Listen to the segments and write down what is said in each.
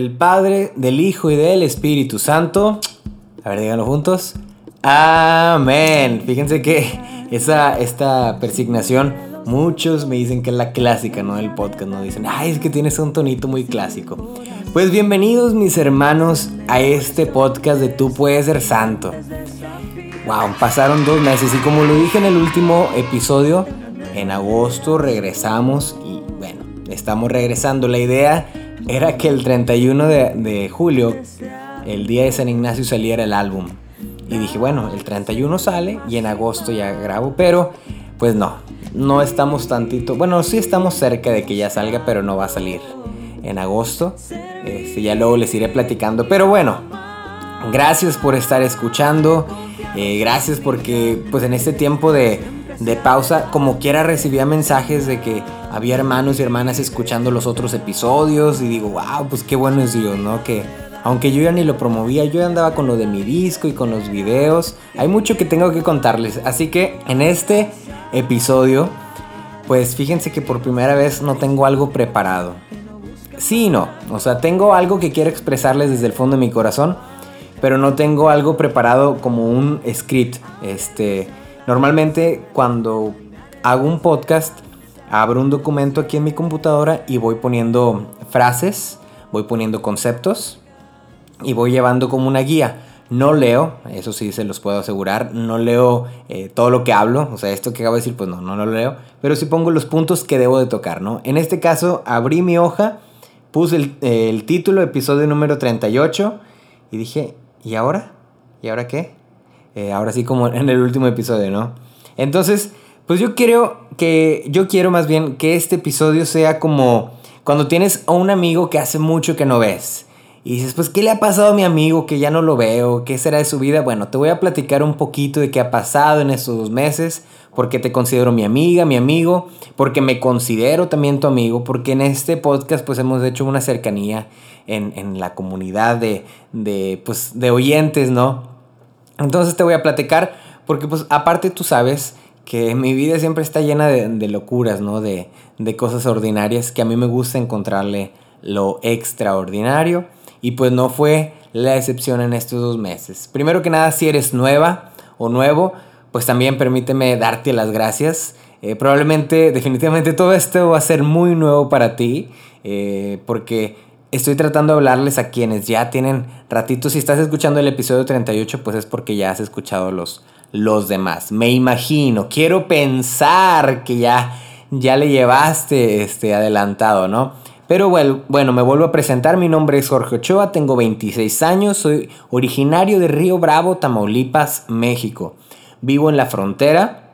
Del Padre, del Hijo y del Espíritu Santo. A ver, díganlo juntos. Amén. Fíjense que esa, esta persignación, muchos me dicen que es la clásica, ¿no? Del podcast, ¿no? Dicen, ay, es que tienes un tonito muy clásico. Pues bienvenidos mis hermanos a este podcast de Tú puedes ser santo. Wow, pasaron dos meses y como lo dije en el último episodio, en agosto regresamos y bueno, estamos regresando. La idea era que el 31 de, julio, el día de San Ignacio, saliera el álbum. Y dije, bueno, el 31 sale y en agosto ya grabo, pero pues no, no estamos tantito, bueno, sí estamos cerca de que ya salga, pero no va a salir en agosto. Este, ya luego les iré platicando, pero bueno, gracias por estar escuchando, eh, gracias porque pues en este tiempo de de pausa, como quiera recibía mensajes de que había hermanos y hermanas escuchando los otros episodios y digo, wow, pues qué bueno es Dios, ¿no? Que aunque yo ya ni lo promovía, yo andaba con lo de mi disco y con los videos. Hay mucho que tengo que contarles, así que en este episodio, pues fíjense que por primera vez no tengo algo preparado. Sí y no, o sea, tengo algo que quiero expresarles desde el fondo de mi corazón, pero no tengo algo preparado como un script, este Normalmente cuando hago un podcast, abro un documento aquí en mi computadora y voy poniendo frases, voy poniendo conceptos y voy llevando como una guía. No leo, eso sí se los puedo asegurar, no leo eh, todo lo que hablo, o sea, esto que acabo de decir, pues no, no lo leo, pero sí pongo los puntos que debo de tocar, ¿no? En este caso, abrí mi hoja, puse el, el título, episodio número 38, y dije, ¿y ahora? ¿Y ahora qué? Eh, ahora sí como en el último episodio, ¿no? Entonces, pues yo quiero que, yo quiero más bien que este episodio sea como cuando tienes a un amigo que hace mucho que no ves. Y dices, pues, ¿qué le ha pasado a mi amigo que ya no lo veo? ¿Qué será de su vida? Bueno, te voy a platicar un poquito de qué ha pasado en estos dos meses, porque te considero mi amiga, mi amigo, porque me considero también tu amigo, porque en este podcast pues hemos hecho una cercanía en, en la comunidad de, de, pues, de oyentes, ¿no? Entonces te voy a platicar, porque pues aparte tú sabes que mi vida siempre está llena de, locuras, ¿no? De, de, cosas ordinarias que a mí me gusta encontrarle lo extraordinario. Y pues no fue la excepción en estos dos meses. Primero que nada, si eres nueva o nuevo, pues también permíteme darte las gracias. Eh, probablemente, definitivamente todo esto va a ser muy nuevo para ti, eh, porque estoy tratando de hablarles a quienes ya tienen ratitos. Si estás escuchando el episodio 38, pues es porque ya has escuchado los, los demás. Me imagino, quiero pensar que ya, ya le llevaste este, adelantado, ¿no? Pero bueno, bueno, me vuelvo a presentar. Mi nombre es Jorge Ochoa, tengo 26 años, soy originario de Río Bravo, Tamaulipas, México. Vivo en la frontera.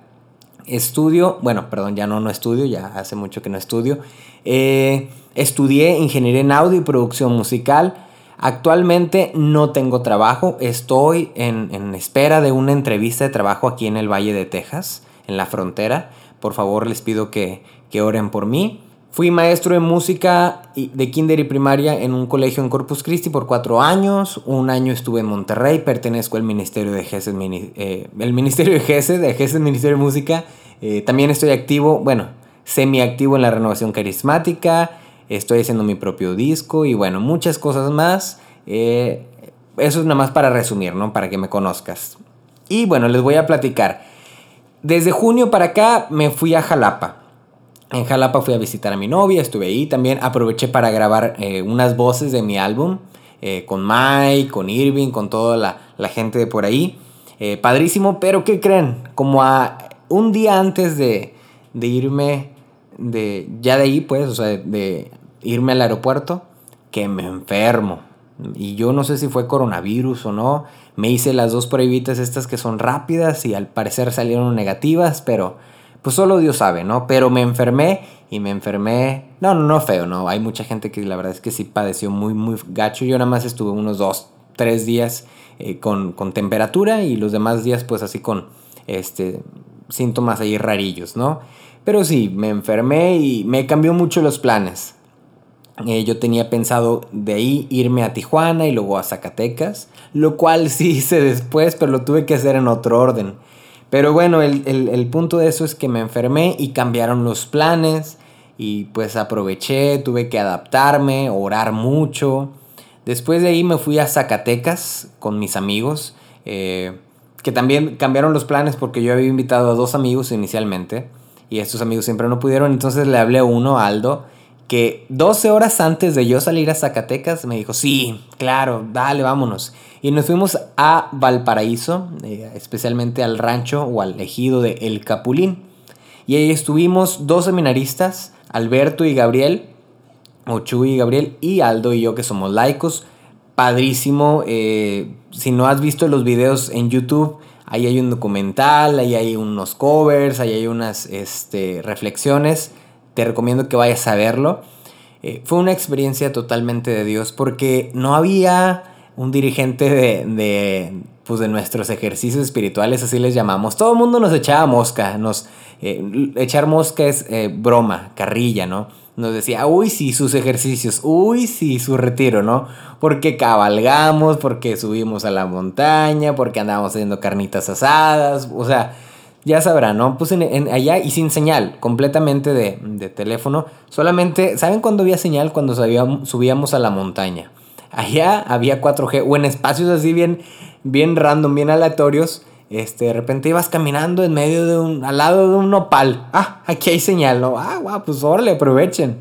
Estudio, bueno, perdón, ya no, no estudio, ya hace mucho que no estudio. Eh, Estudié ingeniería en audio y producción musical. Actualmente no tengo trabajo, estoy en, espera de una entrevista de trabajo aquí en el Valle de Texas, en la frontera. Por favor, les pido que, que oren por mí. Fui maestro de música de kinder y primaria en un colegio en Corpus Christi por cuatro años. Un año estuve en Monterrey, pertenezco al Ministerio de GESED, eh, el Ministerio de GESED, de GESED Ministerio de Música. Eh, también estoy activo, bueno, semi-activo en la renovación carismática estoy haciendo mi propio disco y bueno, muchas cosas más. Eh, eso es nada más para resumir, ¿no? Para que me conozcas. Y bueno, les voy a platicar. Desde junio para acá me fui a Jalapa. En Jalapa fui a visitar a mi novia, estuve ahí también. Aproveché para grabar eh, unas voces de mi álbum eh, con Mike, con Irving, con toda la, gente de por ahí. padrísimo, pero ¿qué creen? Como a un día antes de, de irme de ya de ahí, pues, o sea, de irme al aeropuerto, que me enfermo. Y yo no sé si fue coronavirus o no. Me hice las dos pruebitas estas que son rápidas y al parecer salieron negativas, pero pues solo Dios sabe, ¿no? Pero me enfermé y me enfermé. No, no, no feo, ¿no? Hay mucha gente que la verdad es que sí padeció muy, muy gacho. Yo nada más estuve unos dos, tres días eh, con, con temperatura y los demás días pues así con este, síntomas ahí rarillos, ¿no? Pero sí, me enfermé y me cambió mucho los planes. Eh, yo tenía pensado de ahí irme a Tijuana y luego a Zacatecas, lo cual sí hice después, pero lo tuve que hacer en otro orden. Pero bueno, el, punto de eso es que me enfermé y cambiaron los planes y pues aproveché, tuve que adaptarme, orar mucho. Después de ahí me fui a Zacatecas con mis amigos, eh, que también cambiaron los planes porque yo había invitado a dos amigos inicialmente y estos amigos siempre no pudieron, entonces le hablé a uno, Aldo, que 12 horas antes de yo salir a Zacatecas me dijo, sí, claro, dale, vámonos. Y nos fuimos a Valparaíso, eh, especialmente al rancho o al ejido de El Capulín. Y ahí estuvimos dos seminaristas, Alberto y Gabriel, o Chuy y Gabriel, y Aldo y yo que somos laicos. Padrísimo. Eh, si no has visto los videos en YouTube, ahí hay un documental, ahí hay unos covers, ahí hay unas este, reflexiones te recomiendo que vayas a verlo. Eh, fue una experiencia totalmente de Dios porque no había un dirigente de, pues de nuestros ejercicios espirituales, así les llamamos. Todo el mundo nos echaba mosca, nos, eh, echar mosca es eh, broma, carrilla, ¿no? Nos decía, uy, sí, sus ejercicios, uy, sí, su retiro, ¿no? Porque cabalgamos, porque subimos a la montaña, porque andábamos haciendo carnitas asadas, o sea, ya sabrán, ¿no? Puse en, allá y sin señal, completamente de, teléfono. Solamente, ¿saben cuándo había señal? Cuando subíamos a la montaña. Allá había 4G o en espacios así bien, bien random, bien aleatorios. Este, de repente ibas caminando en medio de un, al lado de un nopal. Ah, aquí hay señal, ¿no? Ah, guau, pues órale, aprovechen.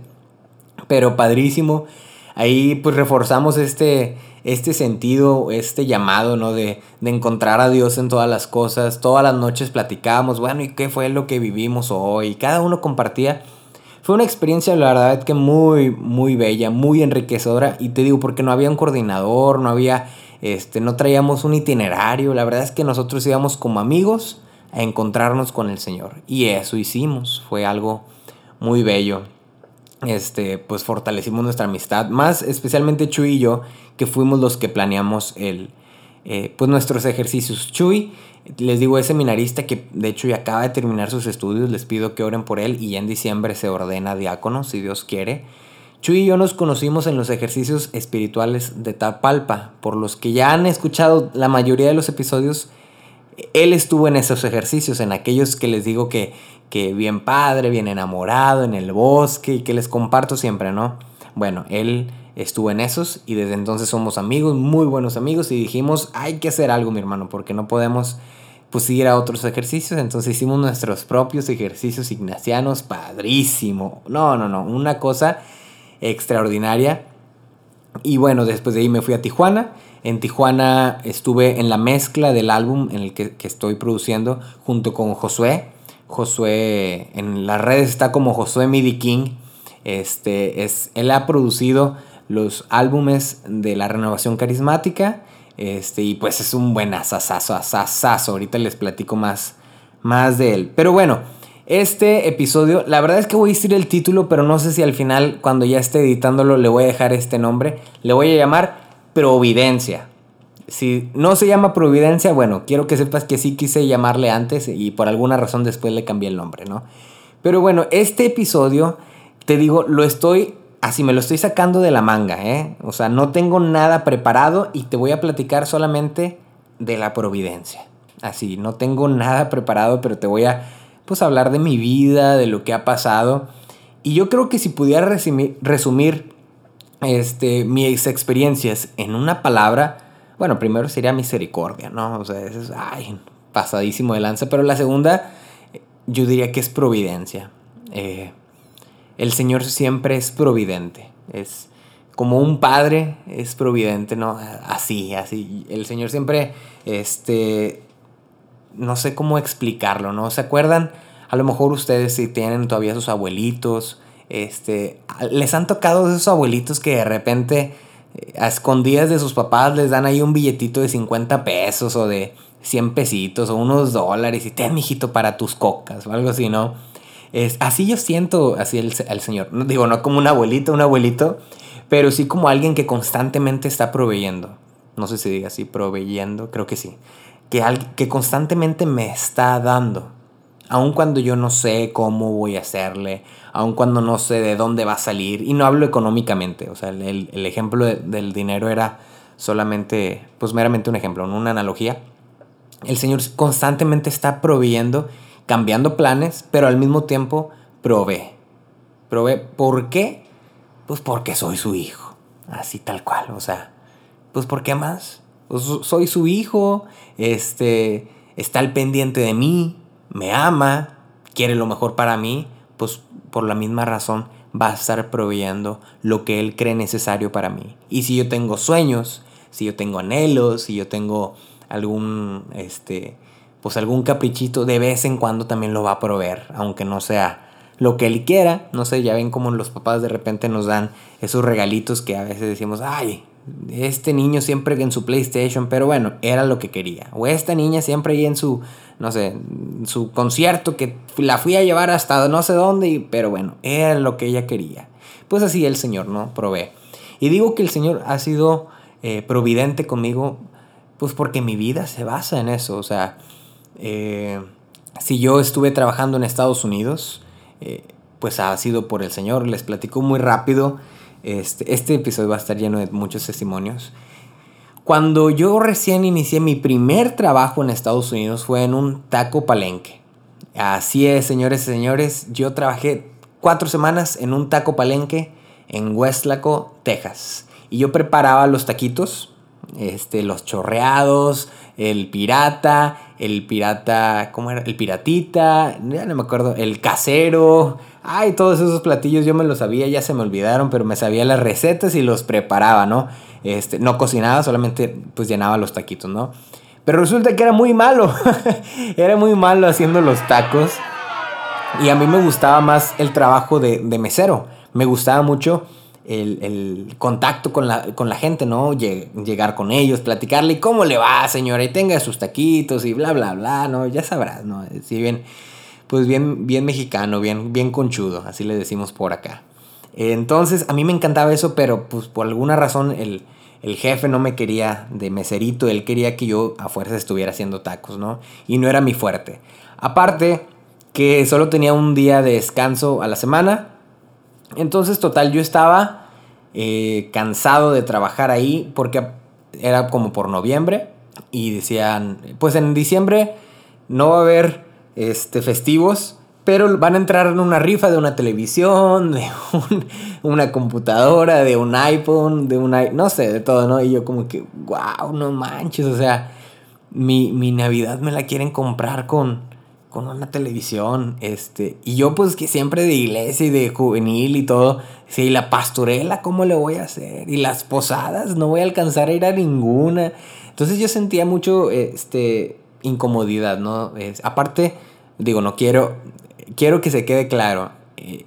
Pero padrísimo. Ahí pues reforzamos este, este sentido, este llamado, ¿no? De, de, encontrar a Dios en todas las cosas. Todas las noches platicábamos, bueno, ¿y qué fue lo que vivimos hoy? Cada uno compartía. Fue una experiencia, la verdad, que muy, muy bella, muy enriquecedora. Y te digo, porque no había un coordinador, no había, este, no traíamos un itinerario. La verdad es que nosotros íbamos como amigos a encontrarnos con el Señor. Y eso hicimos. Fue algo muy bello este, pues fortalecimos nuestra amistad, más especialmente Chuy y yo, que fuimos los que planeamos el, eh, pues nuestros ejercicios. Chuy, les digo, es seminarista que de hecho ya acaba de terminar sus estudios, les pido que oren por él y ya en diciembre se ordena diácono, si Dios quiere. Chuy y yo nos conocimos en los ejercicios espirituales de Tapalpa, por los que ya han escuchado la mayoría de los episodios, él estuvo en esos ejercicios, en aquellos que les digo que que bien padre, bien enamorado en el bosque y que les comparto siempre, ¿no? Bueno, él estuvo en esos y desde entonces somos amigos, muy buenos amigos y dijimos, hay que hacer algo, mi hermano, porque no podemos pues ir a otros ejercicios, entonces hicimos nuestros propios ejercicios ignacianos, padrísimo. No, no, no, una cosa extraordinaria. Y bueno, después de ahí me fui a Tijuana. En Tijuana estuve en la mezcla del álbum en el que, que estoy produciendo junto con Josué. Josué, en las redes está como Josué Midi King. Este, es, él ha producido los álbumes de la renovación carismática. Este, y pues es un buen asasazo, asasazo. Ahorita les platico más, más de él. Pero bueno, este episodio, la verdad es que voy a decir el título, pero no sé si al final, cuando ya esté editándolo, le voy a dejar este nombre. Le voy a llamar Providencia si no se llama Providencia, bueno, quiero que sepas que sí quise llamarle antes y por alguna razón después le cambié el nombre, ¿no? Pero bueno, este episodio, te digo, lo estoy, así me lo estoy sacando de la manga, ¿eh? O sea, no tengo nada preparado y te voy a platicar solamente de la Providencia. Así, no tengo nada preparado, pero te voy a, pues, hablar de mi vida, de lo que ha pasado. Y yo creo que si pudiera resumir, resumir este, mis experiencias en una palabra, bueno, primero sería misericordia, ¿no? O sea, es, ay, pasadísimo de lanza. Pero la segunda, yo diría que es providencia. Eh, el Señor siempre es providente. Es como un padre es providente, ¿no? Así, así. El Señor siempre, este, no sé cómo explicarlo, ¿no? ¿Se acuerdan? A lo mejor ustedes si tienen todavía sus abuelitos, este, les han tocado esos abuelitos que de repente a escondidas de sus papás les dan ahí un billetito de 50 pesos o de 100 pesitos o unos dólares y ten, mijito, para tus cocas o algo así, ¿no? Es, así yo siento así el, Señor. No, digo, no como un abuelito, un abuelito, pero sí como alguien que constantemente está proveyendo. No sé si diga así, proveyendo, creo que sí. Que, que constantemente me está dando. Aun cuando yo no sé cómo voy a hacerle, aun cuando no sé de dónde va a salir, y no hablo económicamente, o sea, el, ejemplo del dinero era solamente, pues meramente un ejemplo, una analogía. El Señor constantemente está proveyendo, cambiando planes, pero al mismo tiempo provee. Probé. ¿Por qué? Pues porque soy su hijo. Así tal cual. O sea, pues ¿por qué más? Pues soy su hijo. Este. Está al pendiente de mí. Me ama. Quiere lo mejor para mí. Pues por la misma razón va a estar proveyendo lo que él cree necesario para mí. Y si yo tengo sueños, si yo tengo anhelos, si yo tengo algún este pues algún caprichito de vez en cuando también lo va a proveer, aunque no sea lo que él quiera. No sé, ya ven como los papás de repente nos dan esos regalitos que a veces decimos, ay, este niño siempre en su PlayStation, pero bueno, era lo que quería. O esta niña siempre ahí en su, no sé, su concierto que la fui a llevar hasta no sé dónde, pero bueno, era lo que ella quería. Pues así el Señor, ¿no? Provee. Y digo que el Señor ha sido eh, providente conmigo, pues porque mi vida se basa en eso, o sea, eh, si yo estuve trabajando en Estados Unidos, eh, pues ha sido por el Señor. Les platico muy rápido. Este, este episodio va a estar lleno de muchos testimonios. Cuando yo recién inicié mi primer trabajo en Estados Unidos fue en un taco palenque. Así es, señores y señores, yo trabajé cuatro semanas en un taco palenque en Westlaco, Texas. Y yo preparaba los taquitos, este, los chorreados, el pirata, el pirata, ¿cómo era? El piratita, ya no me acuerdo, el casero. Ay, todos esos platillos yo me los sabía, ya se me olvidaron, pero me sabía las recetas y los preparaba, ¿no? Este, no cocinaba, solamente pues llenaba los taquitos, ¿no? Pero resulta que era muy malo. era muy malo haciendo los tacos. Y a mí me gustaba más el trabajo de, de mesero. Me gustaba mucho el, contacto con la, con la, gente, ¿no? Llegar con ellos, platicarle, ¿y cómo le va, señora? Y tenga sus taquitos y bla, bla, bla, ¿no? Ya sabrás, ¿no? Si bien, pues bien, bien mexicano, bien, bien conchudo, así le decimos por acá. Entonces, a mí me encantaba eso, pero pues por alguna razón el, el jefe no me quería de meserito, él quería que yo a fuerza estuviera haciendo tacos, ¿no? Y no era mi fuerte. Aparte, que solo tenía un día de descanso a la semana, entonces, total, yo estaba eh, cansado de trabajar ahí porque era como por noviembre y decían, pues en diciembre no va a haber este, festivos, pero van a entrar en una rifa de una televisión, de una computadora, de un iPhone, de una, no sé, de todo, ¿no? Y yo como que, wow, no manches, o sea, mi, mi Navidad me la quieren comprar con con una televisión, este, y yo pues que siempre de iglesia y de juvenil y todo, sí, la pastorela, ¿cómo le voy a hacer? Y las posadas, no voy a alcanzar a ir a ninguna. Entonces yo sentía mucho, este, incomodidad, ¿no? aparte, digo, no quiero, quiero que se quede claro, eh,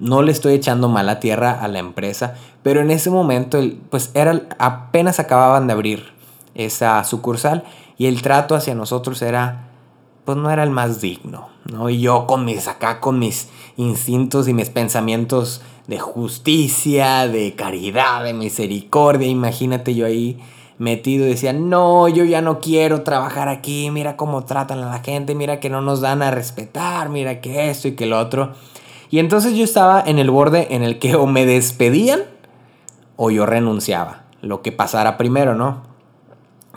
no le estoy echando mala tierra a la empresa, pero en ese momento, pues era, apenas acababan de abrir esa sucursal y el trato hacia nosotros era pues no era el más digno, ¿no? Y yo con mis, acá con mis instintos y mis pensamientos de justicia, de caridad, de misericordia, imagínate yo ahí metido y decía, no, yo ya no quiero trabajar aquí, mira cómo tratan a la gente, mira que no nos dan a respetar, mira que esto y que lo otro. Y entonces yo estaba en el borde en el que o me despedían o yo renunciaba, lo que pasara primero, ¿no?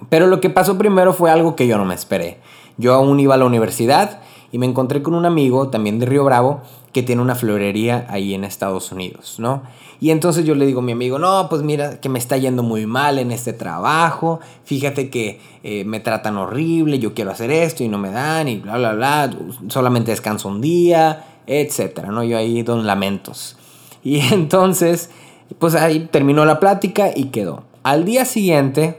Pero lo que pasó primero fue algo que yo no me esperé. Yo aún iba a la universidad y me encontré con un amigo también de Río Bravo que tiene una florería ahí en Estados Unidos, ¿no? Y entonces yo le digo a mi amigo, no, pues mira que me está yendo muy mal en este trabajo, fíjate que eh, me tratan horrible, yo quiero hacer esto y no me dan y bla, bla, bla, solamente descanso un día, etcétera, ¿no? Yo ahí don lamentos. Y entonces, pues ahí terminó la plática y quedó. Al día siguiente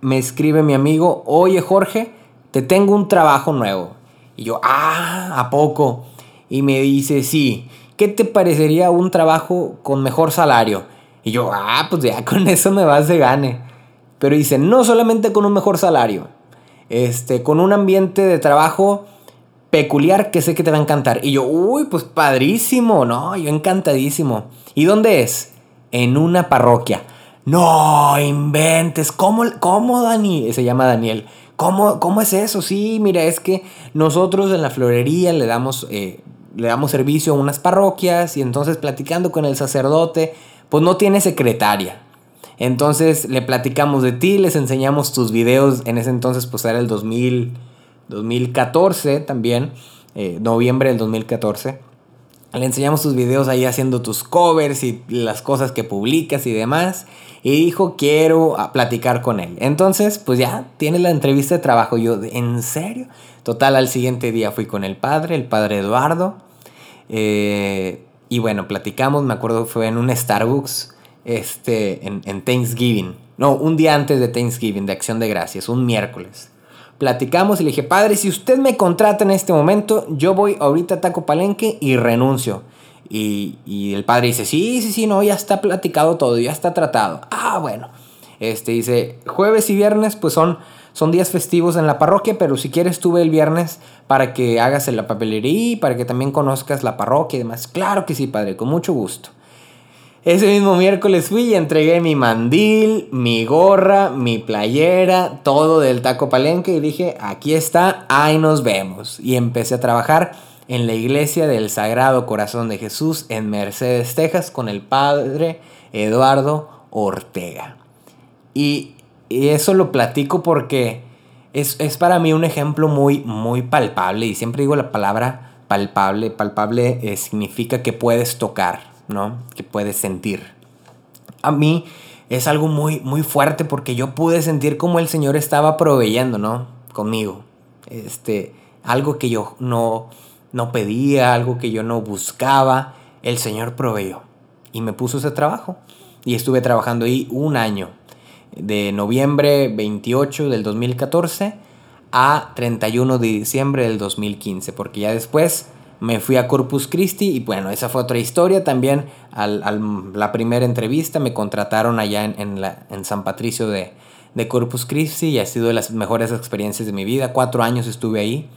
me escribe mi amigo, oye Jorge, te tengo un trabajo nuevo. Y yo, ah, ¿a poco? Y me dice, sí, ¿qué te parecería un trabajo con mejor salario? Y yo, ah, pues ya con eso me vas de gane. Pero dice, no solamente con un mejor salario, este, con un ambiente de trabajo peculiar que sé que te va a encantar. Y yo, uy, pues padrísimo, ¿no? Yo encantadísimo. ¿Y dónde es? En una parroquia. No, inventes. ¿Cómo, cómo Dani? Se llama Daniel. ¿Cómo, es eso? Sí, mira, es que nosotros en la florería le damos, eh, le damos servicio a unas parroquias y entonces platicando con el sacerdote, pues no tiene secretaria. Entonces le platicamos de ti, les enseñamos tus videos, en ese entonces pues era el 2000, 2014 también, eh, noviembre del 2014. Le enseñamos tus videos ahí haciendo tus covers y las cosas que publicas y demás. Y dijo, quiero ah, platicar con él. Entonces, pues ya tiene la entrevista de trabajo. Yo, ¿en serio? Total, al siguiente día fui con el padre, el padre Eduardo. Eh, y bueno, platicamos, me acuerdo, fue en un Starbucks este, en, en Thanksgiving. No, un día antes de Thanksgiving, de Acción de Gracias, un miércoles. Platicamos y le dije, padre, si usted me contrata en este momento, yo voy ahorita a Taco Palenque y renuncio. Y, el padre dice, sí, sí, sí, no, ya está platicado todo, ya está tratado. Ah, bueno. Este dice, jueves y viernes pues son, son días festivos en la parroquia, pero si quieres tú ve el viernes para que hagas en la papelería, para que también conozcas la parroquia y demás. Claro que sí, padre, con mucho gusto. Ese mismo miércoles fui y entregué mi mandil, mi gorra, mi playera, todo del taco palenque y dije, aquí está, ahí nos vemos. Y empecé a trabajar en la iglesia del Sagrado Corazón de Jesús en Mercedes, Texas, con el padre Eduardo Ortega. Y, eso lo platico porque es, para mí un ejemplo muy, muy palpable. Y siempre digo la palabra palpable. Palpable eh, significa que puedes tocar ¿no? Que puedes sentir. A mí es algo muy, muy fuerte porque yo pude sentir como el Señor estaba proveyendo, ¿no? Conmigo. Este, algo que yo no, no pedía, algo que yo no buscaba, el Señor proveyó. Y me puso ese trabajo. Y estuve trabajando ahí un año, de noviembre 28 del 2014 a 31 de diciembre del 2015, porque ya después me fui a Corpus Christi y bueno, esa fue otra historia. También a la primera entrevista me contrataron allá en, la, en San Patricio de, Corpus Christi y ha sido de las mejores experiencias de mi vida. Cuatro años estuve ahí.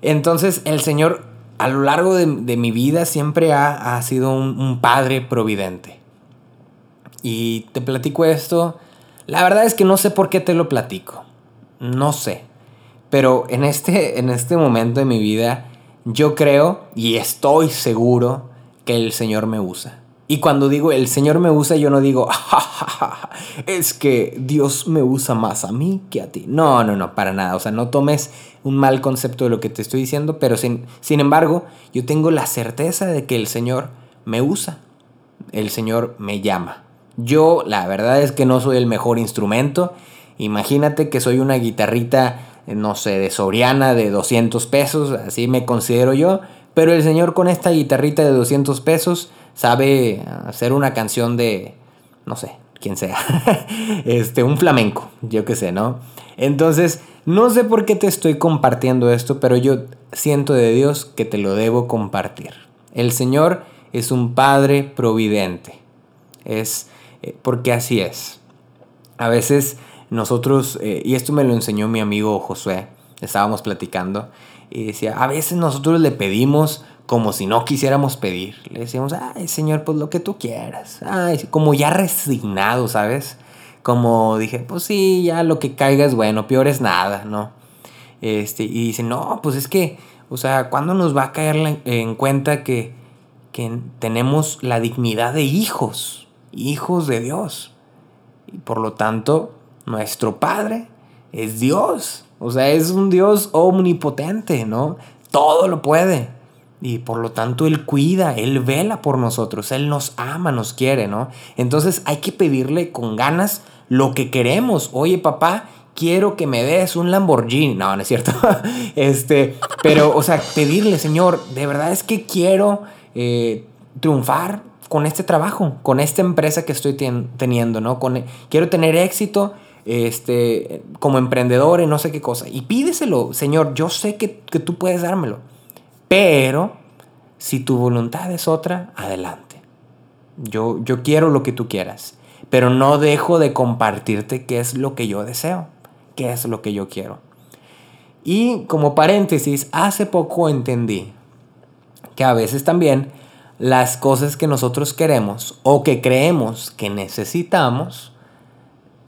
Entonces el Señor a lo largo de, mi vida siempre ha, sido un, un, padre providente. Y te platico esto. La verdad es que no sé por qué te lo platico. No sé. Pero en este, en este momento de mi vida yo creo y estoy seguro que el Señor me usa. Y cuando digo el Señor me usa, yo no digo, es que Dios me usa más a mí que a ti. No, no, no, para nada. O sea, no tomes un mal concepto de lo que te estoy diciendo, pero sin, sin embargo, yo tengo la certeza de que el Señor me usa. El Señor me llama. Yo, la verdad es que no soy el mejor instrumento. Imagínate que soy una guitarrita no sé, de Soriana de 200 pesos, así me considero yo, pero el señor con esta guitarrita de 200 pesos sabe hacer una canción de, no sé, quién sea, este, un flamenco, yo qué sé, ¿no? Entonces, no sé por qué te estoy compartiendo esto, pero yo siento de Dios que te lo debo compartir. El Señor es un Padre providente, es eh, porque así es. A veces nosotros, eh, y esto me lo enseñó mi amigo Josué, estábamos platicando, y decía, a veces nosotros le pedimos como si no quisiéramos pedir. Le decíamos, ay Señor, pues lo que tú quieras. Ay, como ya resignado, ¿sabes? Como dije, pues sí, ya lo que caiga es bueno, peor es nada, ¿no? Este, y dice, no, pues es que, o sea, ¿cuándo nos va a caer en cuenta que, que tenemos la dignidad de hijos, hijos de Dios? Y por lo tanto, nuestro Padre es Dios. O sea, es un Dios omnipotente, ¿no? Todo lo puede. Y por lo tanto Él cuida, Él vela por nosotros, Él nos ama, nos quiere, ¿no? Entonces hay que pedirle con ganas lo que queremos. Oye, papá, quiero que me des un Lamborghini. No, no es cierto. este, pero, o sea, pedirle, Señor, de verdad es que quiero eh, triunfar con este trabajo, con esta empresa que estoy teniendo, ¿no? Con, quiero tener éxito este, como emprendedor y no sé qué cosa. Y pídeselo, Señor, yo sé que, tú puedes dármelo. Pero si tu voluntad es otra, adelante. Yo, yo quiero lo que tú quieras. Pero no dejo de compartirte qué es lo que yo deseo, qué es lo que yo quiero. Y como paréntesis, hace poco entendí que a veces también las cosas que nosotros queremos o que creemos que necesitamos,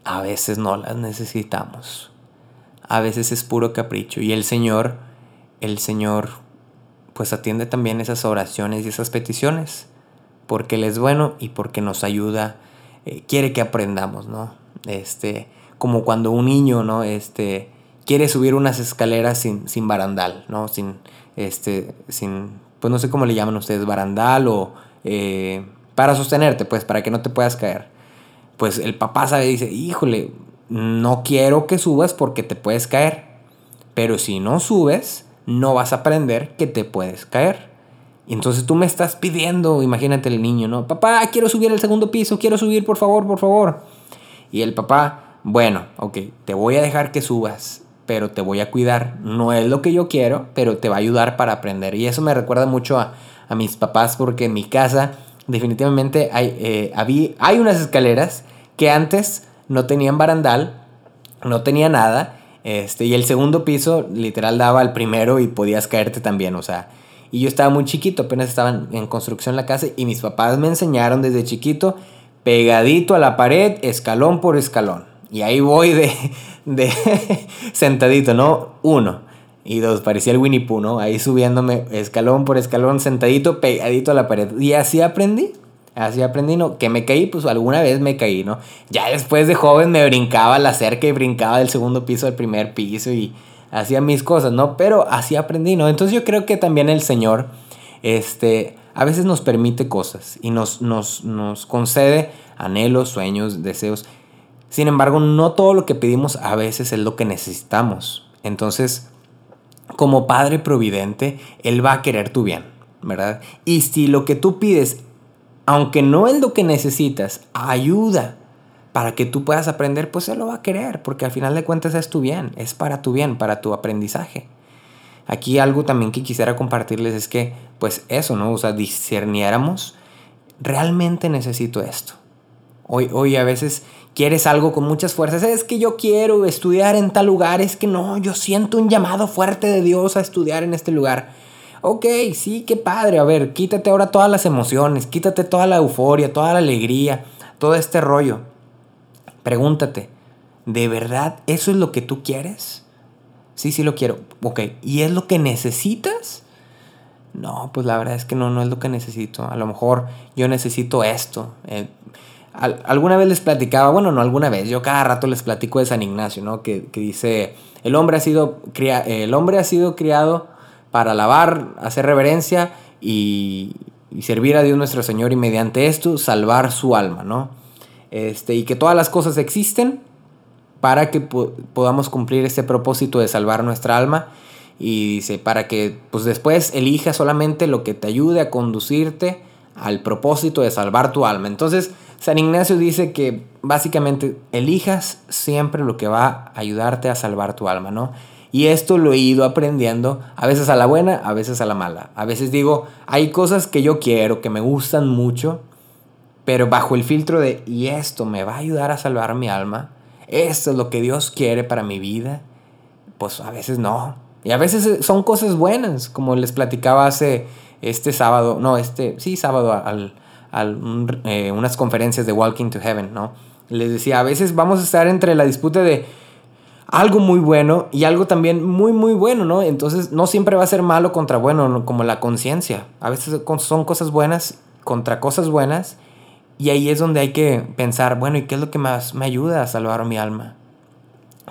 a veces no las necesitamos. A veces es puro capricho. Y el Señor, el Señor, pues atiende también esas oraciones y esas peticiones. Porque Él es bueno y porque nos ayuda, eh, quiere que aprendamos, ¿no? Este, como cuando un niño, ¿no? Este, quiere subir unas escaleras sin, sin barandal, ¿no? Sin, este, sin pues no sé cómo le llaman ustedes, barandal o eh, para sostenerte, pues para que no te puedas caer. Pues el papá sabe y dice, híjole, no quiero que subas porque te puedes caer. Pero si no subes, no vas a aprender que te puedes caer. Y entonces tú me estás pidiendo, imagínate el niño, ¿no? Papá, quiero subir al segundo piso, quiero subir, por favor, por favor. Y el papá, bueno, ok, te voy a dejar que subas, pero te voy a cuidar. No es lo que yo quiero, pero te va a ayudar para aprender. Y eso me recuerda mucho a, a mis papás porque en mi casa definitivamente hay, eh, había, hay unas escaleras que antes no tenían barandal, no tenía nada. Este, y el segundo piso literal daba al primero y podías caerte también, o sea. Y yo estaba muy chiquito, apenas estaba en construcción la casa y mis papás me enseñaron desde chiquito, pegadito a la pared, escalón por escalón. Y ahí voy de, de sentadito, ¿no? Uno. Y dos, parecía el Winnie Pooh, ¿no? Ahí subiéndome escalón por escalón, sentadito, pegadito a la pared. Y así aprendí. Así aprendí, ¿no? Que me caí, pues alguna vez me caí, ¿no? Ya después de joven me brincaba la cerca y brincaba del segundo piso al primer piso y hacía mis cosas, ¿no? Pero así aprendí, ¿no? Entonces yo creo que también el Señor, este, a veces nos permite cosas y nos, nos, nos concede anhelos, sueños, deseos. Sin embargo, no todo lo que pedimos a veces es lo que necesitamos. Entonces, como Padre Providente, Él va a querer tu bien, ¿verdad? Y si lo que tú pides, aunque no es lo que necesitas, ayuda para que tú puedas aprender, pues Él lo va a querer, porque al final de cuentas es tu bien, es para tu bien, para tu aprendizaje. Aquí algo también que quisiera compartirles es que, pues eso, ¿no? O sea, discerniéramos, realmente necesito esto. Hoy, hoy a veces quieres algo con muchas fuerzas, es que yo quiero estudiar en tal lugar, es que no, yo siento un llamado fuerte de Dios a estudiar en este lugar. Ok, sí, qué padre, a ver, quítate ahora todas las emociones, quítate toda la euforia, toda la alegría, todo este rollo. Pregúntate, ¿de verdad eso es lo que tú quieres? Sí, sí lo quiero. Ok, ¿y es lo que necesitas? No, pues la verdad es que no, no es lo que necesito. A lo mejor yo necesito esto. Eh, alguna vez les platicaba, bueno, no alguna vez, yo cada rato les platico de San Ignacio, ¿no? Que, dice, el hombre, ha sido el hombre ha sido criado para alabar, hacer reverencia y, servir a Dios nuestro Señor y mediante esto salvar su alma, ¿no? Este, y que todas las cosas existen para que podamos cumplir este propósito de salvar nuestra alma y dice para que pues después elija solamente lo que te ayude a conducirte al propósito de salvar tu alma. Entonces, San Ignacio dice que básicamente elijas siempre lo que va a ayudarte a salvar tu alma, ¿no? Y esto lo he ido aprendiendo, a veces a la buena, a veces a la mala. A veces digo, hay cosas que yo quiero, que me gustan mucho, pero bajo el filtro de, y esto me va a ayudar a salvar mi alma, esto es lo que Dios quiere para mi vida, pues a veces no. Y a veces son cosas buenas, como les platicaba hace este sábado, no, este, sí, sábado al eh, unas conferencias de Walking to Heaven, ¿no? Les decía, a veces vamos a estar entre la disputa de algo muy bueno y algo también muy, muy bueno, ¿no? Entonces no siempre va a ser malo contra bueno, como la conciencia. A veces son cosas buenas contra cosas buenas y ahí es donde hay que pensar, bueno, ¿y qué es lo que más me ayuda a salvar mi alma?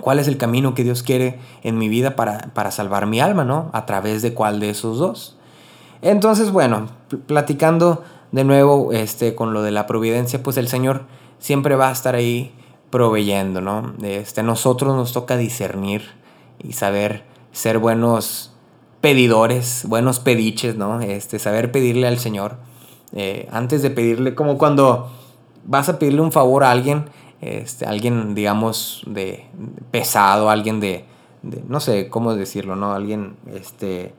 ¿Cuál es el camino que Dios quiere en mi vida para, para salvar mi alma, ¿no? A través de cuál de esos dos. Entonces, bueno, platicando de nuevo, este, con lo de la providencia, pues el Señor siempre va a estar ahí proveyendo, ¿no? Este, nosotros nos toca discernir y saber ser buenos pedidores, buenos pediches, ¿no? Este, saber pedirle al Señor. Eh, antes de pedirle, como cuando vas a pedirle un favor a alguien, este, alguien, digamos, de, pesado, alguien de, de, no sé cómo decirlo, ¿no? Alguien, este,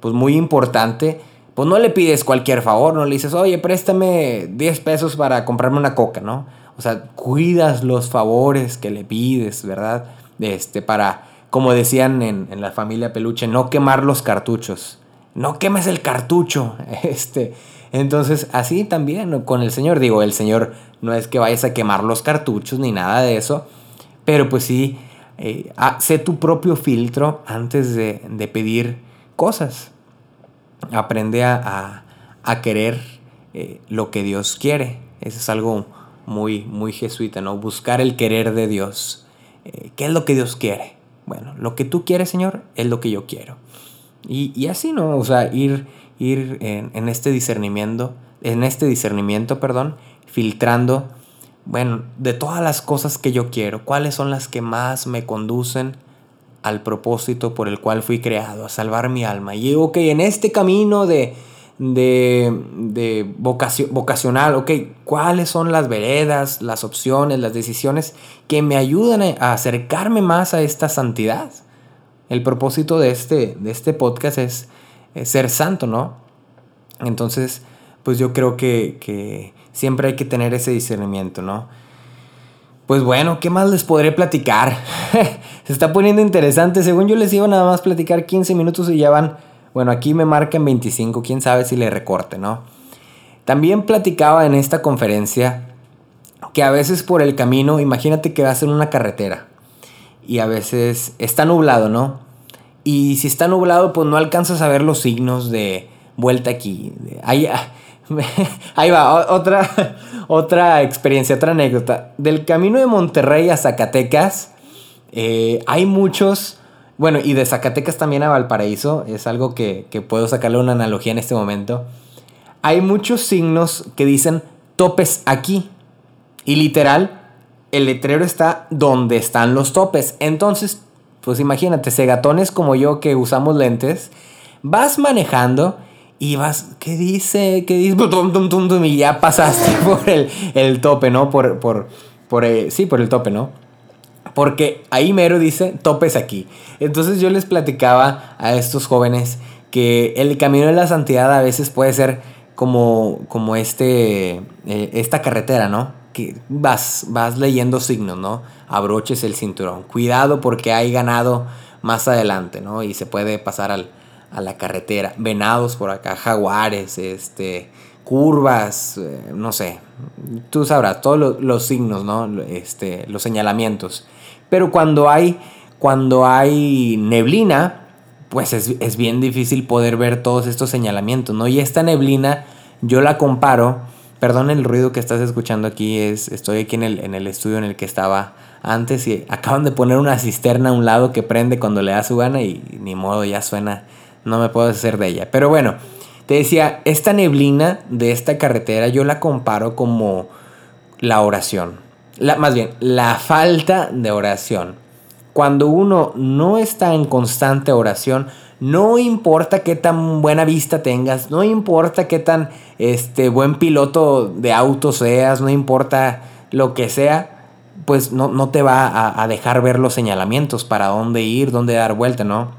pues muy importante pues no le pides cualquier favor, no le dices, oye, préstame 10 pesos para comprarme una coca, ¿no? O sea, cuidas los favores que le pides, ¿verdad? Este, para, como decían en, en la familia Peluche, no quemar los cartuchos. No quemes el cartucho. Este, entonces, así también con el Señor, digo, el Señor no es que vayas a quemar los cartuchos ni nada de eso, pero pues sí, eh, sé tu propio filtro antes de, de pedir cosas aprende a, querer eh, lo que Dios quiere. Eso es algo muy, muy jesuita, ¿no? Buscar el querer de Dios. Eh, ¿Qué es lo que Dios quiere? Bueno, lo que tú quieres, Señor, es lo que yo quiero. Y, así, ¿no? O sea, ir, ir en, en este discernimiento, en este discernimiento, perdón, filtrando, bueno, de todas las cosas que yo quiero, cuáles son las que más me conducen al propósito por el cual fui creado, a salvar mi alma. Y ok, en este camino de, de, de vocacional, ok, cuáles son las veredas, las opciones, las decisiones que me ayudan a acercarme más a esta santidad. El propósito de este, de este podcast es, ser santo, ¿no? Entonces, pues yo creo que, que siempre hay que tener ese discernimiento, ¿no? Pues bueno, ¿qué más les podré platicar? Se está poniendo interesante. Según yo les iba nada más platicar 15 minutos y ya van. Bueno, aquí me marcan 25, quién sabe si le recorte, ¿no? También platicaba en esta conferencia que a veces por el camino, imagínate que vas en una carretera y a veces está nublado, ¿no? Y si está nublado, pues no alcanzas a ver los signos de vuelta aquí. Ahí, ahí va, otra, otra experiencia, otra anécdota. Del camino de Monterrey a Zacatecas, eh, hay muchos, bueno, y de Zacatecas también a Valparaíso, es algo que, que puedo sacarle una analogía en este momento. Hay muchos signos que dicen topes aquí. Y literal, el letrero está donde están los topes. Entonces, pues imagínate, segatones como yo que usamos lentes, vas manejando y vas, ¿qué dice? ¿Qué dice? Y ya pasaste por el, el tope, ¿no? Por, por, por eh, sí, por el tope, ¿no? Porque ahí mero dice, topes aquí. Entonces yo les platicaba a estos jóvenes que el camino de la santidad a veces puede ser como, como este, eh, esta carretera, ¿no? Que vas, vas leyendo signos, ¿no? Abroches el cinturón. Cuidado porque hay ganado más adelante, ¿no? Y se puede pasar al, a la carretera. Venados por acá, jaguares, este, curvas, eh, no sé. Tú sabrás, todos los, signos, ¿no? Este, los señalamientos. Pero cuando hay, cuando hay neblina, pues es, es, bien difícil poder ver todos estos señalamientos, ¿no? Y esta neblina yo la comparo, perdón el ruido que estás escuchando aquí, es, estoy aquí en el, en el estudio en el que estaba antes y acaban de poner una cisterna a un lado que prende cuando le da su gana y ni modo, ya suena no me puedo hacer de ella. Pero bueno, te decía, esta neblina de esta carretera yo la comparo como la oración. La, más bien, la falta de oración. Cuando uno no está en constante oración, no importa qué tan buena vista tengas, no importa qué tan este, buen piloto de auto seas, no importa lo que sea, pues no, no te va a, a dejar ver los señalamientos para dónde ir, dónde dar vuelta, ¿no?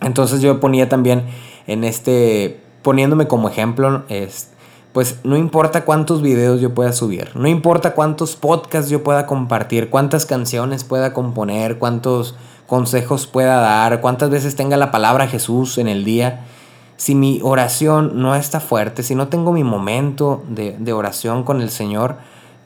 Entonces yo ponía también en este, poniéndome como ejemplo, es, pues no importa cuántos videos yo pueda subir, no importa cuántos podcasts yo pueda compartir, cuántas canciones pueda componer, cuántos consejos pueda dar, cuántas veces tenga la palabra Jesús en el día, si mi oración no está fuerte, si no tengo mi momento de, de oración con el Señor,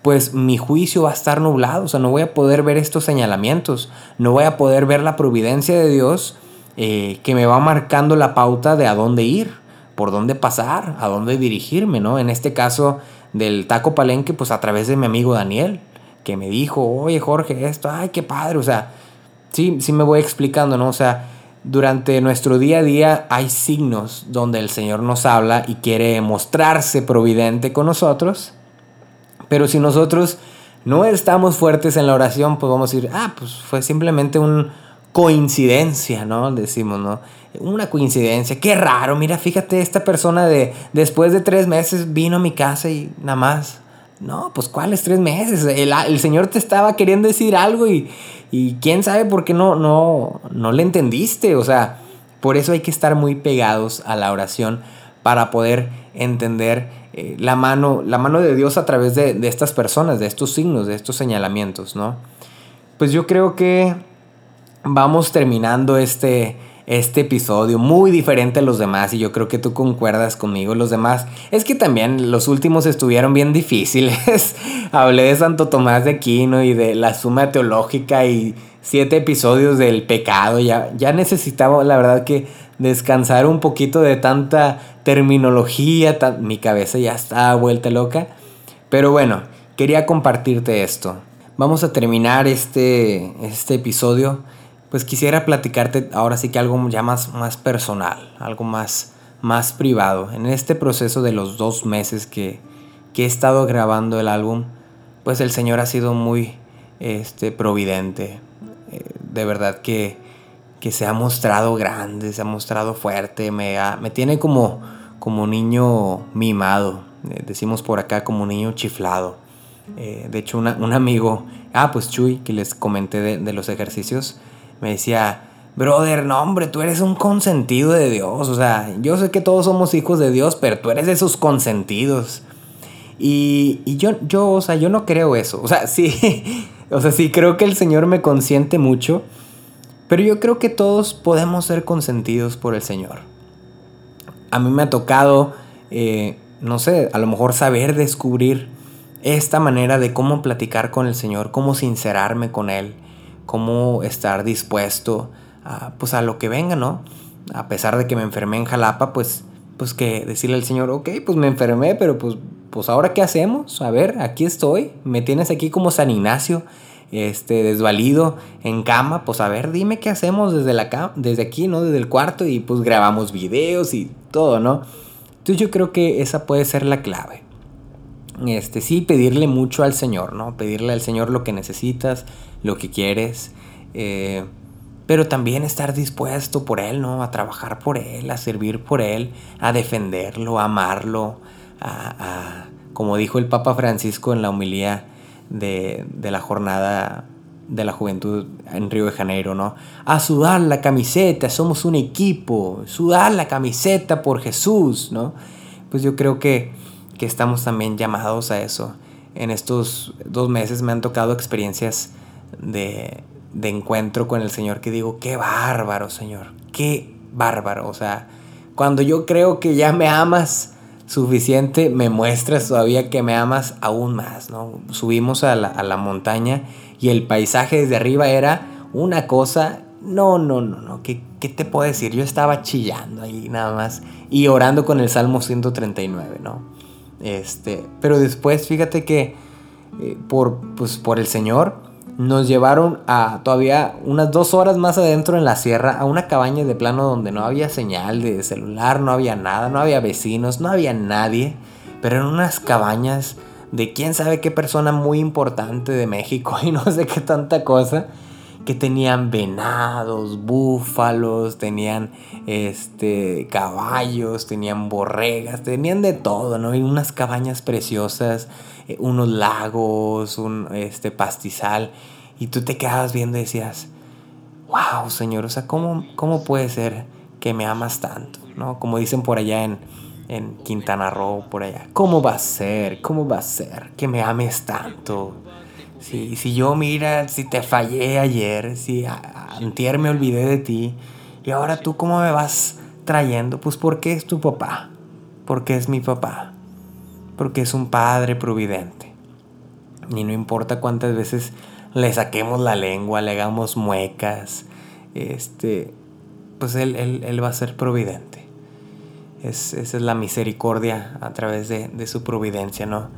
pues mi juicio va a estar nublado, o sea, no voy a poder ver estos señalamientos, no voy a poder ver la providencia de Dios eh, que me va marcando la pauta de a dónde ir, por dónde pasar, a dónde dirigirme, ¿no? En este caso del taco palenque, pues a través de mi amigo Daniel, que me dijo, oye Jorge, esto, ay, qué padre, o sea, sí, sí me voy explicando, ¿no? O sea, durante nuestro día a día hay signos donde el Señor nos habla y quiere mostrarse providente con nosotros, pero si nosotros no estamos fuertes en la oración, pues vamos a decir, ah, pues fue simplemente un, coincidencia, ¿no? Decimos, ¿no? Una coincidencia, qué raro, mira, fíjate, esta persona de después de tres meses vino a mi casa y nada más. No, pues ¿cuáles tres meses? El, Señor te estaba queriendo decir algo y, y quién sabe por qué no, no, no le entendiste. O sea, por eso hay que estar muy pegados a la oración para poder entender eh, la, mano, la mano de Dios a través de, de estas personas, de estos signos, de estos señalamientos, ¿no? Pues yo creo que vamos terminando este, este episodio muy diferente a los demás y yo creo que tú concuerdas conmigo. Los demás es que también los últimos estuvieron bien difíciles. Hablé de Santo Tomás de Aquino y de la suma teológica y siete episodios del pecado. Ya, ya necesitaba, la verdad, que descansar un poquito de tanta terminología. mi cabeza ya está vuelta loca. Pero bueno, quería compartirte esto. Vamos a terminar este, este episodio pues quisiera platicarte ahora sí que algo ya más, más personal, algo más, más privado. En este proceso de los dos meses que, que he estado grabando el álbum, pues el Señor ha sido muy este, providente. Eh, de verdad que, que, se ha mostrado grande, se ha mostrado fuerte, me, me tiene como, como niño mimado, eh, decimos por acá como niño chiflado. Eh, de hecho, un amigo, ah, pues Chuy, que les comenté de los ejercicios, me decía, brother, no hombre, tú eres un consentido de Dios. O sea, yo sé que todos somos hijos de Dios, pero tú eres de sus consentidos. Y, y yo, yo, o sea, yo no creo eso. O sea, sí, o sea, sí creo que el Señor me consiente mucho, pero yo creo que todos podemos ser consentidos por el Señor. A mí me ha tocado, eh, no sé, a lo mejor saber descubrir esta manera de cómo platicar con el Señor, cómo sincerarme con Él, cómo estar dispuesto a, pues a lo que venga, ¿no? A pesar de que me enfermé en Jalapa, pues, pues que decirle al Señor, ok, pues me enfermé, pero pues pues ahora qué hacemos? A ver, aquí estoy, me tienes aquí como San Ignacio, este, desvalido, en cama, pues a ver, dime qué hacemos desde, la desde aquí, ¿no? Desde el cuarto y pues grabamos videos y todo, ¿no? Entonces yo creo que esa puede ser la clave. Este, sí, pedirle mucho al Señor, ¿no? Pedirle al Señor lo que necesitas, lo que quieres, eh, pero también estar dispuesto por Él, ¿no? A trabajar por Él, a servir por Él, a defenderlo, a amarlo, a, como dijo el Papa Francisco en la homilía de, la jornada de la juventud en Río de Janeiro, ¿no? A sudar la camiseta, somos un equipo, sudar la camiseta por Jesús, ¿no? Pues yo creo que, que estamos también llamados a eso. En estos dos meses me han tocado experiencias de, de encuentro con el Señor que digo, qué bárbaro, Señor, qué bárbaro. O sea, cuando yo creo que ya me amas, suficiente, me muestras todavía que me amas aún más, ¿no? Subimos a la, montaña y el paisaje desde arriba era una cosa, no, no, no, no, ¿qué, ¿qué, te puedo decir? Yo estaba chillando ahí nada más y orando con el Salmo 139, ¿no? Este, pero después fíjate que eh, por, pues, por el Señor, nos llevaron a todavía unas dos horas más adentro en la sierra a una cabaña de plano donde no había señal de celular, no había nada, no había vecinos, no había nadie, pero en unas cabañas de quién sabe qué persona muy importante de México y no sé qué tanta cosa que tenían venados, búfalos, tenían este caballos, tenían borregas, tenían de todo, ¿no? Y unas cabañas preciosas, eh, unos lagos, un este pastizal y tú te quedabas viendo y decías, "Wow, Señor, o sea, ¿cómo cómo puede ser que me amas tanto?", ¿no? Como dicen por allá en en Quintana Roo, por allá. ¿Cómo va a ser? ¿Cómo va a ser que me ames tanto? Si, yo, mira, si te fallé ayer, si antier me olvidé de ti, y ahora tú cómo me vas trayendo, pues porque es tu papá, porque es mi papá, porque es un padre providente. Y no importa cuántas veces le saquemos la lengua, le hagamos muecas, este, pues él, él, va a ser providente. Es, esa es la misericordia a través de, de su providencia, ¿no?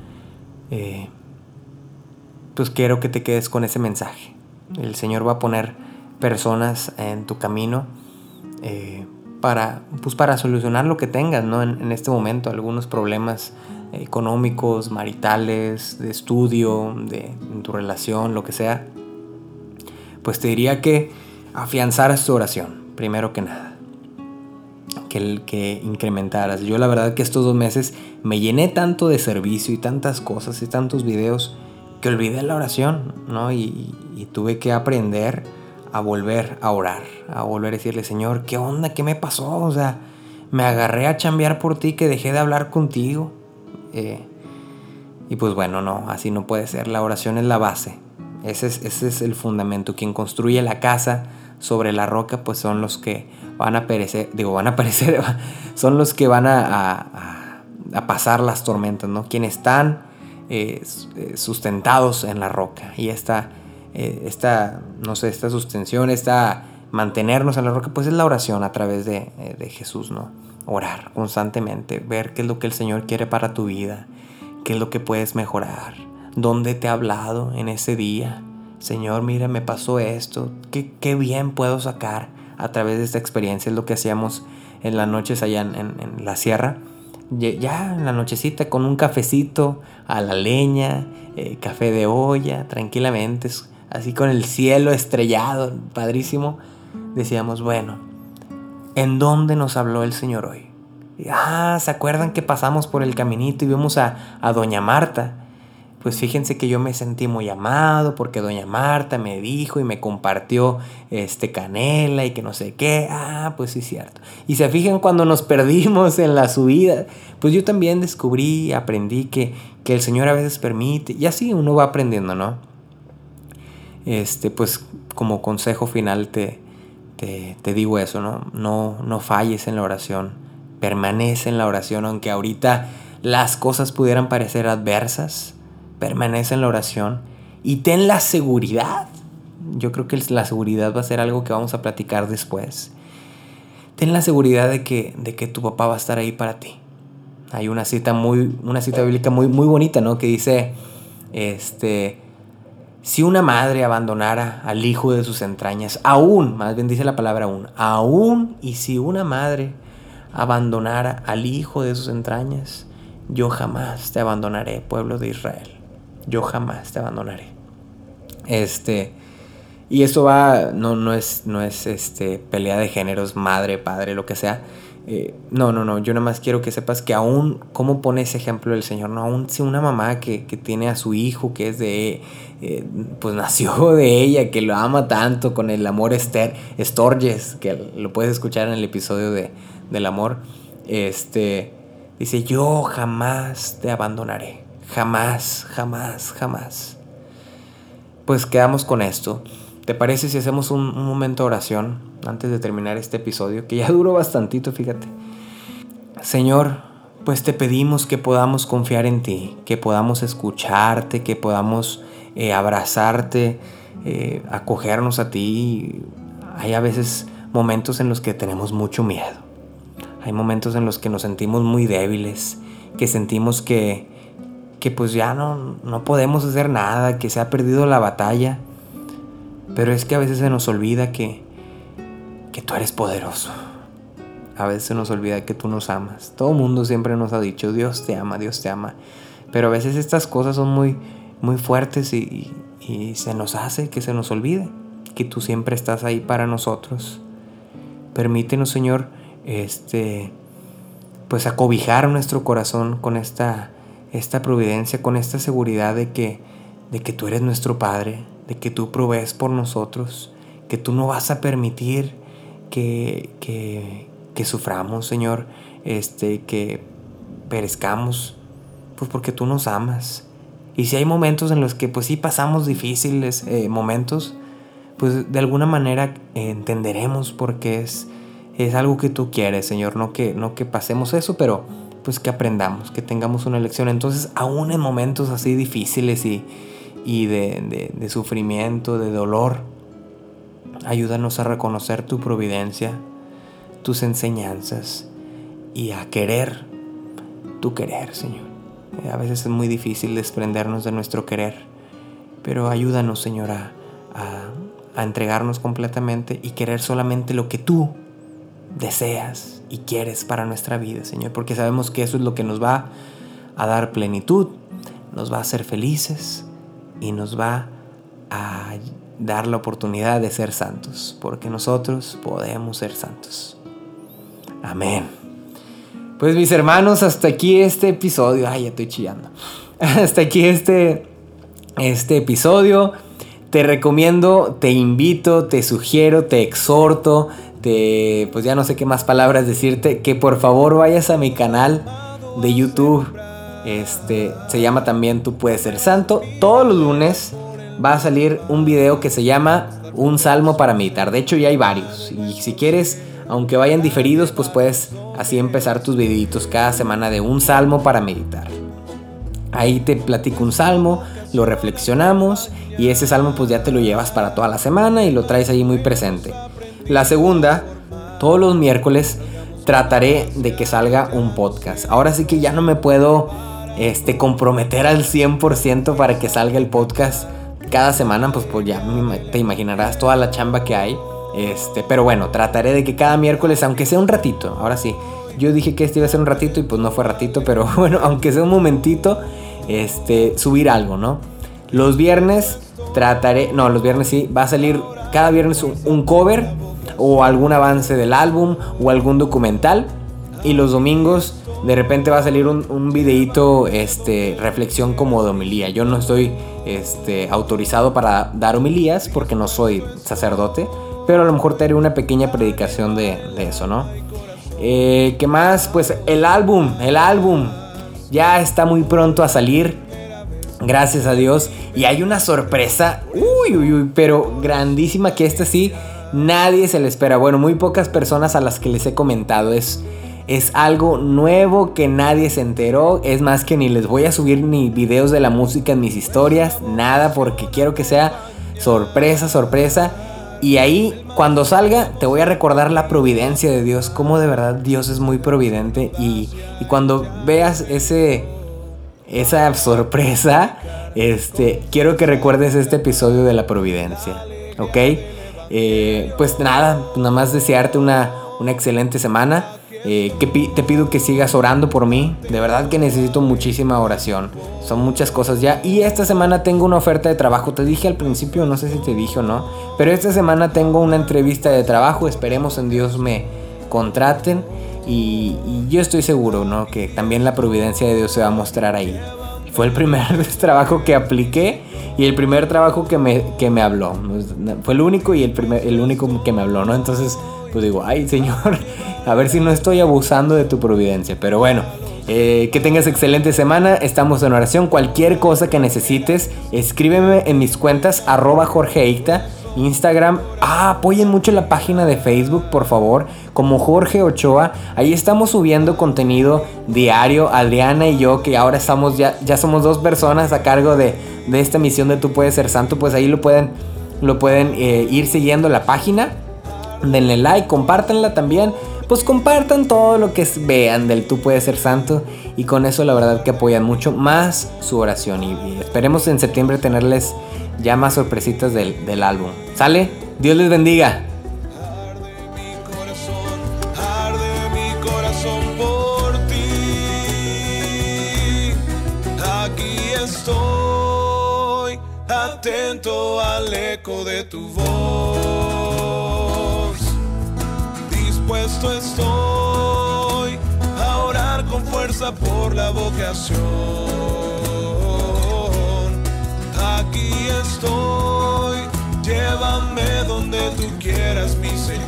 Eh, pues quiero que te quedes con ese mensaje. El Señor va a poner personas en tu camino eh, para, pues para solucionar lo que tengas ¿no? en, este momento, algunos problemas económicos, maritales, de estudio, de tu relación, lo que sea. Pues te diría que afianzaras tu oración, primero que nada. Que incrementaras. Yo la verdad que estos dos meses me llené tanto de servicio y tantas cosas y tantos videos que olvidé la oración, ¿no? Y, tuve que aprender a volver a orar, a volver a decirle, Señor, ¿qué onda? ¿Qué me pasó? O sea, me agarré a chambear por ti que dejé de hablar contigo. Eh, y pues bueno, no, así no puede ser. La oración es la base. Ese es, el fundamento. Quien construye la casa sobre la roca, pues son los que van a perecer, digo, van a perecer, son los que van a, a, a pasar las tormentas, ¿no? Quienes están eh, eh, sustentados en la roca. Y esta, eh, esta, no sé, esta sustención, esta mantenernos en la roca, pues es la oración a través de, de Jesús, ¿no? Orar constantemente, ver qué es lo que el Señor quiere para tu vida, qué es lo que puedes mejorar, dónde te ha hablado en ese día. Señor, mira, me pasó esto, qué, qué bien puedo sacar a través de esta experiencia, es lo que hacíamos en las noches allá en, la sierra. Ya en la nochecita con un cafecito a la leña, eh, café de olla, tranquilamente, así con el cielo estrellado, padrísimo, decíamos, bueno, ¿en dónde nos habló el Señor hoy? ah, ¿se acuerdan que pasamos por el caminito y vimos a, a Doña Marta? Pues fíjense que yo me sentí muy amado porque doña Marta me dijo y me compartió este canela y que no sé qué. Ah, pues sí, cierto. Y se fijan cuando nos perdimos en la subida, pues yo también descubrí, aprendí que, que el Señor a veces permite, y así uno va aprendiendo, ¿no? Este, pues como consejo final te, te, te digo eso, ¿no? ¿no? No falles en la oración, permanece en la oración, aunque ahorita las cosas pudieran parecer adversas permanece en la oración y ten la seguridad. Yo creo que la seguridad va a ser algo que vamos a platicar después. Ten la seguridad de que, de que tu papá va a estar ahí para ti. Hay una cita muy, una cita bíblica muy, muy bonita, ¿no? Que dice, este, si una madre abandonara al hijo de sus entrañas, aún, más bien dice la palabra aún, aún y si una madre abandonara al hijo de sus entrañas, yo jamás te abandonaré, pueblo de Israel yo jamás te abandonaré. Este, y eso va, no, no es, no es este, pelea de géneros, madre, padre, lo que sea. Eh, no, no, no, yo nada más quiero que sepas que aún, ¿cómo pone ese ejemplo del Señor? No, aún si una mamá que, tiene a su hijo, que es de, eh, pues nació de ella, que lo ama tanto con el amor ester, Storges, que lo puedes escuchar en el episodio de, del amor, este, dice, yo jamás te abandonaré. Jamás, jamás, jamás. Pues quedamos con esto. ¿Te parece si hacemos un, momento de oración antes de terminar este episodio? Que ya duró bastantito, fíjate. Señor, pues te pedimos que podamos confiar en ti, que podamos escucharte, que podamos eh, abrazarte, eh, acogernos a ti. Hay a veces momentos en los que tenemos mucho miedo. Hay momentos en los que nos sentimos muy débiles, que sentimos que, que pues ya no, no podemos hacer nada, que se ha perdido la batalla. Pero es que a veces se nos olvida que, que tú eres poderoso. A veces se nos olvida que tú nos amas. Todo el mundo siempre nos ha dicho, Dios te ama, Dios te ama. Pero a veces estas cosas son muy, muy fuertes y, y se nos hace que se nos olvide que tú siempre estás ahí para nosotros. Permítenos, Señor, este, pues acobijar nuestro corazón con esta esta providencia, con esta seguridad de que, de que tú eres nuestro Padre, de que tú provees por nosotros, que tú no vas a permitir que, que, que suframos, Señor, este, que perezcamos, pues porque tú nos amas. Y si hay momentos en los que pues sí pasamos difíciles eh, momentos, pues de alguna manera entenderemos porque es, es algo que tú quieres, Señor, no que, no que pasemos eso, pero pues que aprendamos, que tengamos una lección. Entonces, aún en momentos así difíciles y, y de, de, sufrimiento, de dolor, ayúdanos a reconocer tu providencia, tus enseñanzas y a querer tu querer, Señor. Eh, a veces es muy difícil desprendernos de nuestro querer, pero ayúdanos, Señor, a, a entregarnos completamente y querer solamente lo que tú deseas y quieres para nuestra vida, Señor, porque sabemos que eso es lo que nos va a dar plenitud, nos va a hacer felices y nos va a dar la oportunidad de ser santos, porque nosotros podemos ser santos. Amén. Pues mis hermanos, hasta aquí este episodio. Ay, ya estoy chillando. Hasta aquí este, este episodio. Te recomiendo, te invito, te sugiero, te exhorto este, pues ya no sé qué más palabras decirte, que por favor vayas a mi canal de YouTube. Este, se llama también Tú puedes ser santo. Todos los lunes va a salir un video que se llama Un salmo para meditar. De hecho ya hay varios. Y si quieres, aunque vayan diferidos, pues puedes así empezar tus videitos cada semana de un salmo para meditar. Ahí te platico un salmo, lo reflexionamos y ese salmo pues ya te lo llevas para toda la semana y lo traes ahí muy presente. La segunda, todos los miércoles trataré de que salga un podcast. Ahora sí que ya no me puedo este, comprometer al 100% para que salga el podcast cada semana, pues, pues ya te imaginarás toda la chamba que hay. Este, pero bueno, trataré de que cada miércoles, aunque sea un ratito, ahora sí. Yo dije que este iba a ser un ratito y pues no fue ratito, pero bueno, aunque sea un momentito, este, subir algo, ¿no? Los viernes trataré, no, los viernes sí, va a salir cada viernes un, cover o algún avance del álbum o algún documental. Y los domingos de repente va a salir un, un videíto, este, reflexión como de homilía. Yo no estoy este, autorizado para dar homilías porque no soy sacerdote, pero a lo mejor te haré una pequeña predicación de, eso, ¿no? Eh, ¿Qué más? Pues el álbum, el álbum ya está muy pronto a salir. Gracias a Dios. Y hay una sorpresa. Uy, uy, uy. Pero grandísima que esta sí. Nadie se le espera. Bueno, muy pocas personas a las que les he comentado. Es, es algo nuevo que nadie se enteró. Es más que ni les voy a subir ni videos de la música en mis historias. Nada porque quiero que sea sorpresa, sorpresa. Y ahí, cuando salga, te voy a recordar la providencia de Dios. Cómo de verdad Dios es muy providente. Y, y cuando veas ese, esa sorpresa, este, quiero que recuerdes este episodio de la providencia. ¿Ok? Eh, pues nada, nada más desearte una, excelente semana. Eh, te pido que sigas orando por mí. De verdad que necesito muchísima oración. Son muchas cosas ya. Y esta semana tengo una oferta de trabajo. Te dije al principio, no sé si te dije o no. Pero esta semana tengo una entrevista de trabajo. Esperemos en Dios me contraten. Y, yo estoy seguro, ¿no? Que también la providencia de Dios se va a mostrar ahí. Fue el primer trabajo que apliqué y el primer trabajo que me, que me habló. Fue el único y el, primer, el único que me habló, ¿no? Entonces, pues digo, ay, Señor, a ver si no estoy abusando de tu providencia. Pero bueno, eh, que tengas excelente semana. Estamos en oración. Cualquier cosa que necesites, escríbeme en mis cuentas arroba Jorge Instagram. Ah, apoyen mucho la página de Facebook, por favor, como Jorge Ochoa. Ahí estamos subiendo contenido diario, Adriana y yo, que ahora estamos ya, ya somos dos personas a cargo de, de esta misión de Tú puedes ser santo. Pues ahí lo pueden, lo pueden eh, ir siguiendo la página. Denle like, compártanla también pues compartan todo lo que vean del Tú puedes ser santo y con eso la verdad que apoyan mucho más su oración y, esperemos en septiembre tenerles ya más sorpresitas del, del álbum. ¿Sale? Dios les bendiga. atento al eco de tu voz dispuesto estoy a orar con fuerza por la vocación. Estoy, llévame donde tú quieras, mi Señor.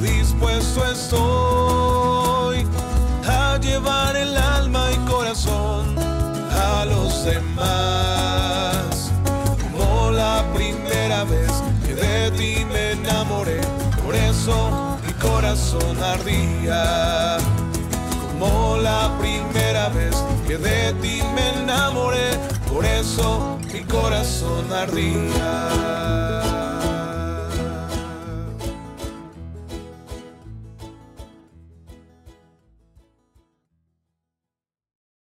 Dispuesto estoy a llevar el alma y corazón a los demás, como la primera vez de ti me enamoré, por eso mi corazón ardía. Como la primera vez que de ti me enamoré, por eso mi corazón ardía.